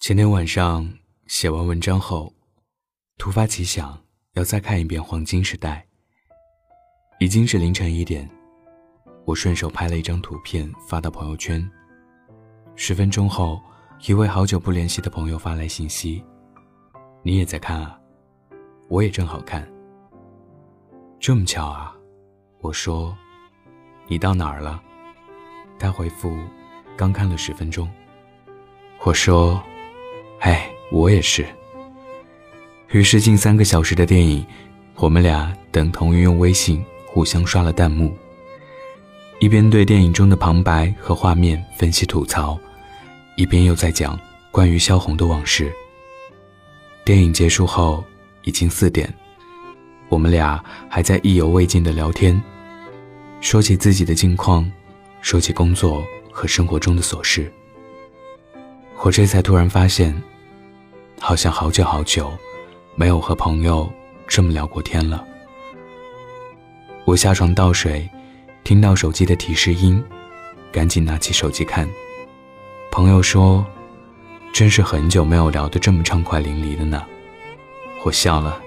前天晚上写完文章后，突发奇想要再看一遍《黄金时代》。已经是凌晨一点，我顺手拍了一张图片发到朋友圈。十分钟后，一位好久不联系的朋友发来信息：“你也在看啊？我也正好看。这么巧啊？”我说：“你到哪儿了？”他回复：“刚看了十分钟。”我说。哎，我也是。于是近三个小时的电影，我们俩等同于用微信互相刷了弹幕，一边对电影中的旁白和画面分析吐槽，一边又在讲关于萧红的往事。电影结束后已经四点，我们俩还在意犹未尽的聊天，说起自己的近况，说起工作和生活中的琐事。我这才突然发现。好像好久好久，没有和朋友这么聊过天了。我下床倒水，听到手机的提示音，赶紧拿起手机看。朋友说：“真是很久没有聊得这么畅快淋漓的呢。”我笑了，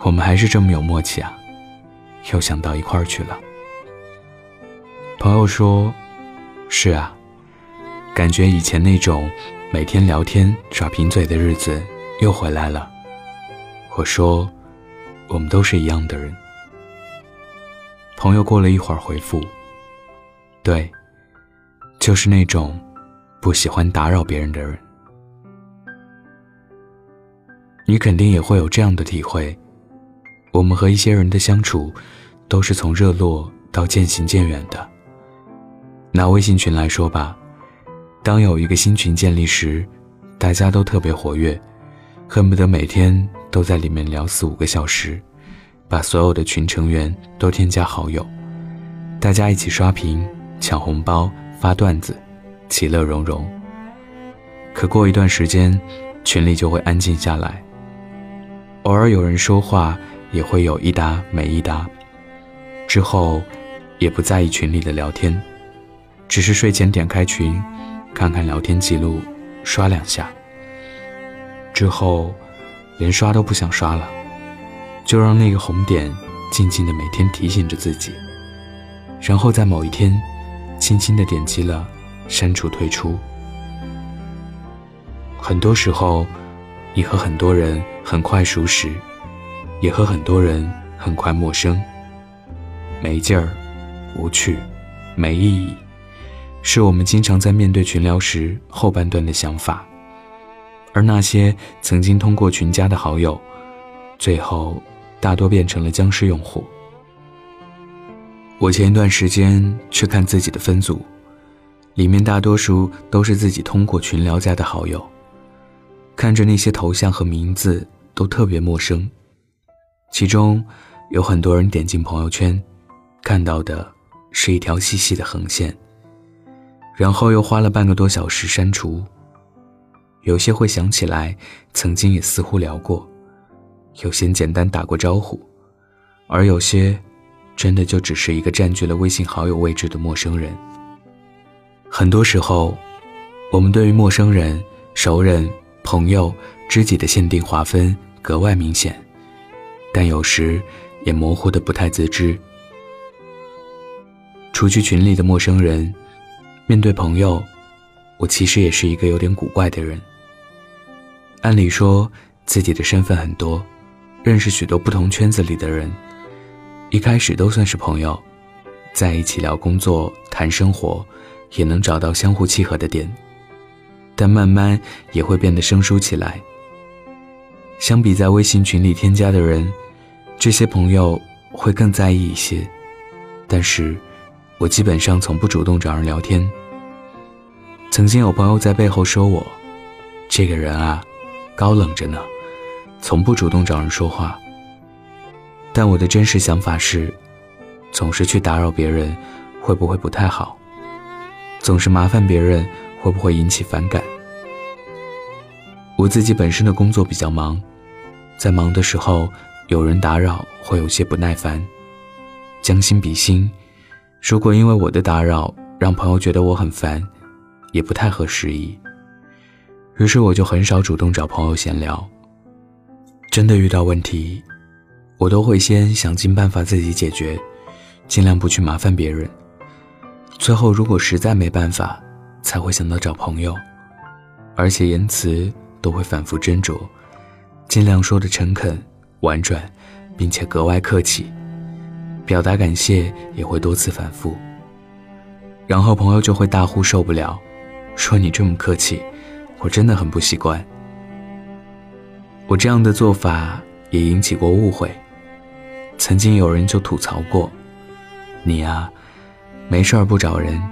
我们还是这么有默契啊，又想到一块儿去了。朋友说：“是啊，感觉以前那种……”每天聊天耍贫嘴的日子又回来了。我说，我们都是一样的人。朋友过了一会儿回复：“对，就是那种不喜欢打扰别人的人。”你肯定也会有这样的体会。我们和一些人的相处，都是从热络到渐行渐远的。拿微信群来说吧。当有一个新群建立时，大家都特别活跃，恨不得每天都在里面聊四五个小时，把所有的群成员都添加好友，大家一起刷屏、抢红包、发段子，其乐融融。可过一段时间，群里就会安静下来，偶尔有人说话，也会有一搭没一搭，之后也不在意群里的聊天，只是睡前点开群。看看聊天记录，刷两下。之后，连刷都不想刷了，就让那个红点静静的每天提醒着自己。然后在某一天，轻轻的点击了删除退出。很多时候，你和很多人很快熟识，也和很多人很快陌生。没劲儿，无趣，没意义。是我们经常在面对群聊时后半段的想法，而那些曾经通过群加的好友，最后大多变成了僵尸用户。我前一段时间去看自己的分组，里面大多数都是自己通过群聊加的好友，看着那些头像和名字都特别陌生，其中有很多人点进朋友圈，看到的是一条细细的横线。然后又花了半个多小时删除。有些会想起来，曾经也似乎聊过；有些简单打过招呼，而有些，真的就只是一个占据了微信好友位置的陌生人。很多时候，我们对于陌生人、熟人、朋友、知己的限定划分格外明显，但有时也模糊的不太自知。除去群里的陌生人。面对朋友，我其实也是一个有点古怪的人。按理说，自己的身份很多，认识许多不同圈子里的人，一开始都算是朋友，在一起聊工作、谈生活，也能找到相互契合的点。但慢慢也会变得生疏起来。相比在微信群里添加的人，这些朋友会更在意一些。但是，我基本上从不主动找人聊天。曾经有朋友在背后说我，这个人啊，高冷着呢，从不主动找人说话。但我的真实想法是，总是去打扰别人，会不会不太好？总是麻烦别人，会不会引起反感？我自己本身的工作比较忙，在忙的时候有人打扰，会有些不耐烦。将心比心，如果因为我的打扰让朋友觉得我很烦。也不太合时宜。于是我就很少主动找朋友闲聊。真的遇到问题，我都会先想尽办法自己解决，尽量不去麻烦别人。最后如果实在没办法，才会想到找朋友，而且言辞都会反复斟酌，尽量说的诚恳、婉转，并且格外客气。表达感谢也会多次反复。然后朋友就会大呼受不了，说你这么客气，我真的很不习惯。我这样的做法也引起过误会，曾经有人就吐槽过：“你呀，没事儿不找人，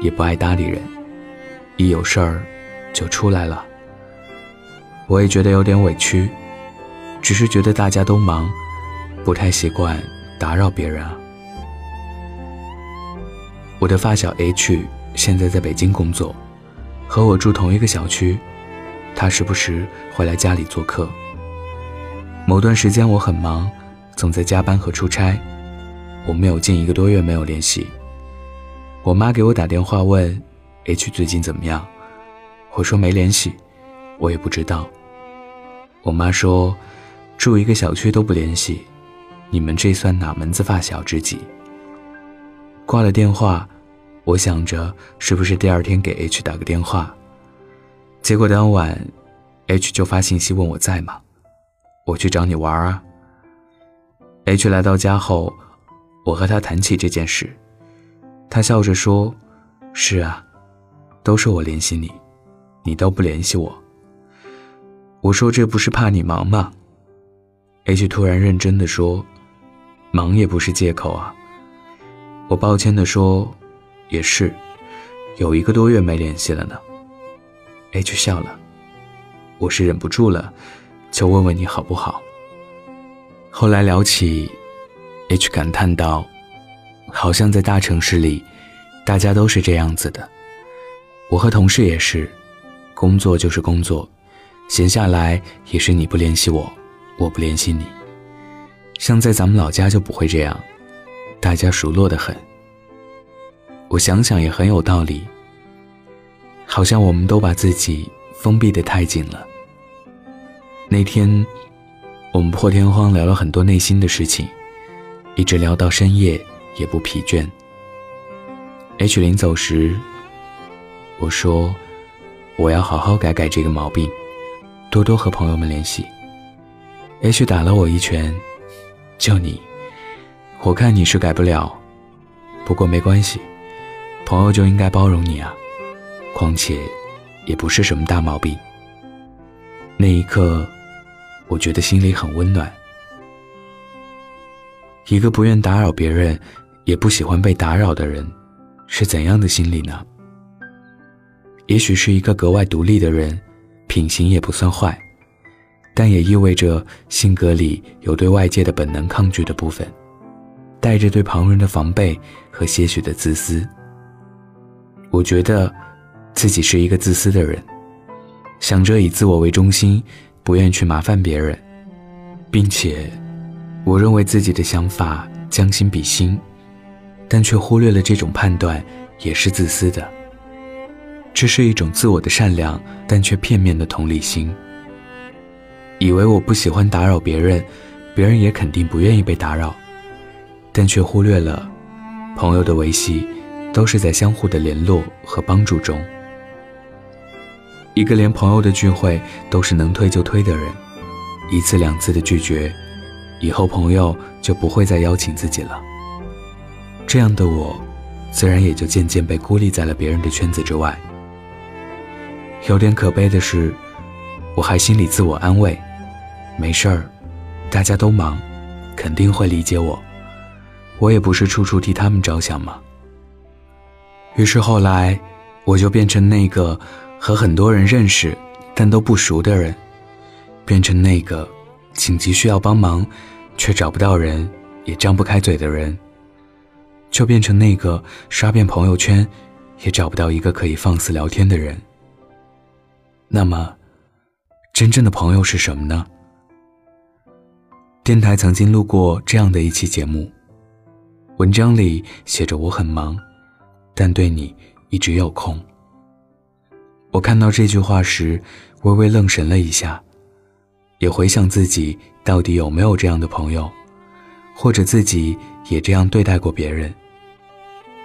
也不爱搭理人，一有事儿就出来了。”我也觉得有点委屈，只是觉得大家都忙，不太习惯打扰别人啊。我的发小 H 现在在北京工作，和我住同一个小区。他时不时会来家里做客。某段时间我很忙，总在加班和出差，我们有近一个多月没有联系。我妈给我打电话问 H 最近怎么样，我说没联系，我也不知道。我妈说，住一个小区都不联系，你们这算哪门子发小知己？挂了电话。我想着是不是第二天给 H 打个电话，结果当晚，H 就发信息问我在吗？我去找你玩啊。H 来到家后，我和他谈起这件事，他笑着说：“是啊，都是我联系你，你都不联系我。”我说：“这不是怕你忙吗？”H 突然认真的说：“忙也不是借口啊。”我抱歉的说。也是，有一个多月没联系了呢。H 笑了，我是忍不住了，就问问你好不好。后来聊起，H 感叹道：“好像在大城市里，大家都是这样子的。我和同事也是，工作就是工作，闲下来也是你不联系我，我不联系你。像在咱们老家就不会这样，大家熟络的很。”我想想也很有道理，好像我们都把自己封闭的太紧了。那天，我们破天荒聊了很多内心的事情，一直聊到深夜也不疲倦。H 临走时，我说我要好好改改这个毛病，多多和朋友们联系。H 打了我一拳，就你，我看你是改不了，不过没关系。朋友就应该包容你啊，况且，也不是什么大毛病。那一刻，我觉得心里很温暖。一个不愿打扰别人，也不喜欢被打扰的人，是怎样的心理呢？也许是一个格外独立的人，品行也不算坏，但也意味着性格里有对外界的本能抗拒的部分，带着对旁人的防备和些许的自私。我觉得，自己是一个自私的人，想着以自我为中心，不愿去麻烦别人，并且，我认为自己的想法将心比心，但却忽略了这种判断也是自私的。这是一种自我的善良，但却片面的同理心。以为我不喜欢打扰别人，别人也肯定不愿意被打扰，但却忽略了朋友的维系。都是在相互的联络和帮助中。一个连朋友的聚会都是能推就推的人，一次两次的拒绝，以后朋友就不会再邀请自己了。这样的我，自然也就渐渐被孤立在了别人的圈子之外。有点可悲的是，我还心里自我安慰，没事儿，大家都忙，肯定会理解我。我也不是处处替他们着想嘛。于是后来，我就变成那个和很多人认识但都不熟的人，变成那个紧急需要帮忙却找不到人也张不开嘴的人，就变成那个刷遍朋友圈也找不到一个可以放肆聊天的人。那么，真正的朋友是什么呢？电台曾经录过这样的一期节目，文章里写着我很忙。但对你一直有空。我看到这句话时，微微愣神了一下，也回想自己到底有没有这样的朋友，或者自己也这样对待过别人。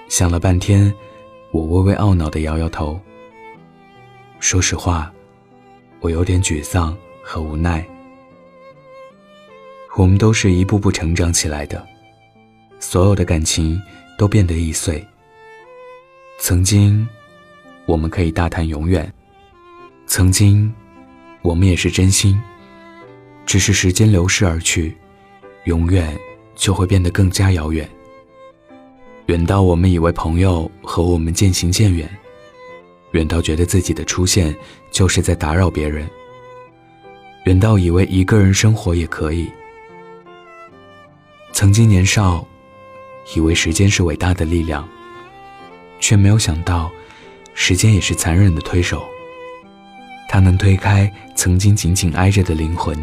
想了半天，我微微懊恼地摇摇头。说实话，我有点沮丧和无奈。我们都是一步步成长起来的，所有的感情都变得易碎。曾经。我们可以大谈永远，曾经，我们也是真心。只是时间流逝而去，永远就会变得更加遥远。远到我们以为朋友和我们渐行渐远，远到觉得自己的出现就是在打扰别人，远到以为一个人生活也可以。曾经年少，以为时间是伟大的力量，却没有想到。时间也是残忍的推手，它能推开曾经紧紧挨着的灵魂，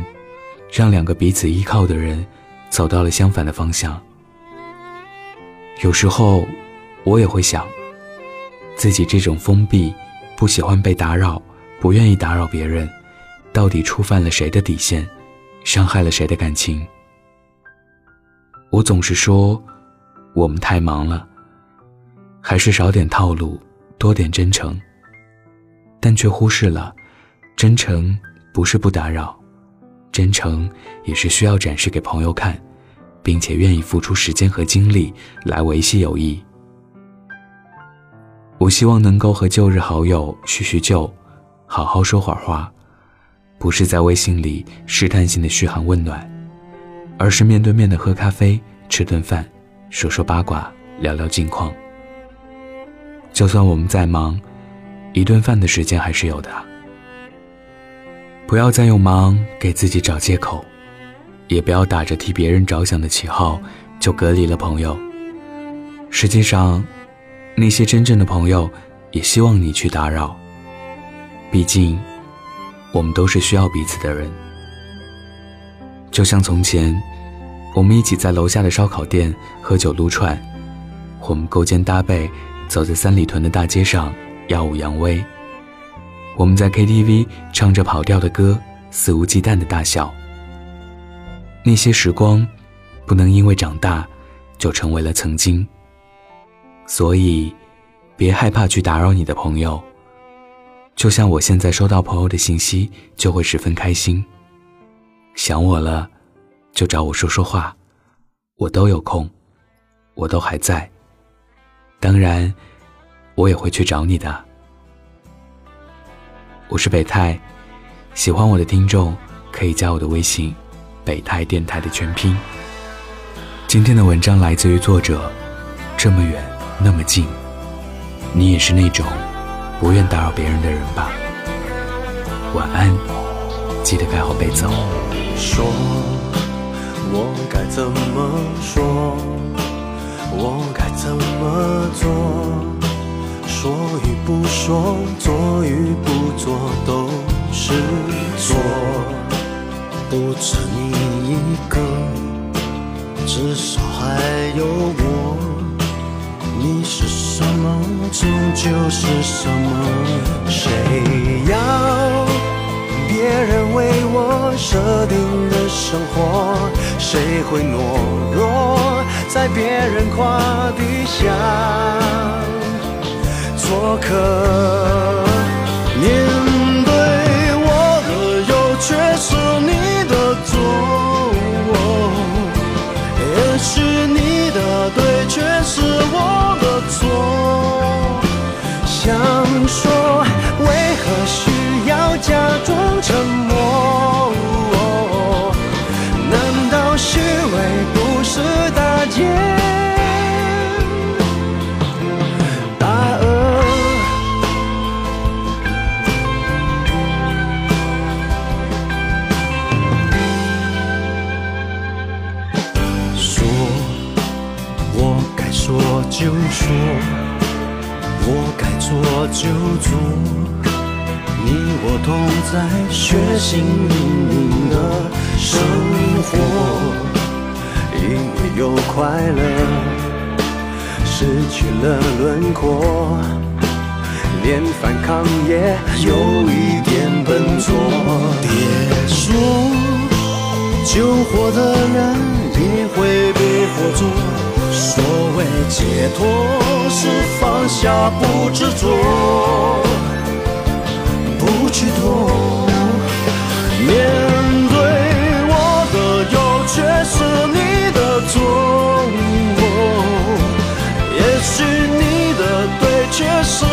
让两个彼此依靠的人走到了相反的方向。有时候，我也会想，自己这种封闭、不喜欢被打扰、不愿意打扰别人，到底触犯了谁的底线，伤害了谁的感情？我总是说，我们太忙了，还是少点套路。多点真诚，但却忽视了，真诚不是不打扰，真诚也是需要展示给朋友看，并且愿意付出时间和精力来维系友谊。我希望能够和旧日好友叙叙旧，好好说会儿话，不是在微信里试探性的嘘寒问暖，而是面对面的喝咖啡、吃顿饭，说说八卦，聊聊近况。就算我们再忙，一顿饭的时间还是有的。不要再用忙给自己找借口，也不要打着替别人着想的旗号就隔离了朋友。实际上，那些真正的朋友也希望你去打扰。毕竟，我们都是需要彼此的人。就像从前，我们一起在楼下的烧烤店喝酒撸串，我们勾肩搭背。走在三里屯的大街上，耀武扬威。我们在 KTV 唱着跑调的歌，肆无忌惮的大笑。那些时光，不能因为长大，就成为了曾经。所以，别害怕去打扰你的朋友。就像我现在收到朋友的信息，就会十分开心。想我了，就找我说说话，我都有空，我都还在。当然，我也会去找你的。我是北太，喜欢我的听众可以加我的微信“北太电台”的全拼。今天的文章来自于作者，这么远那么近，你也是那种不愿打扰别人的人吧？晚安，记得盖好被子哦。说，我该怎么说？我该怎么做？说与不说，做与不做都是错。不止你一个，至少还有我。你是什么，终究是什么。谁要别人为我设定的生活？谁会懦弱？在别人胯底下做客，面对我的有却是你的错，也许你的对却是我的错。想说假装沉默？难道是快乐，失去了轮廓，连反抗也有一点笨拙。别说救火的人也会被火灼，所谓解脱是放下不执着，不去躲。面对我的有，却是也许你的对，却是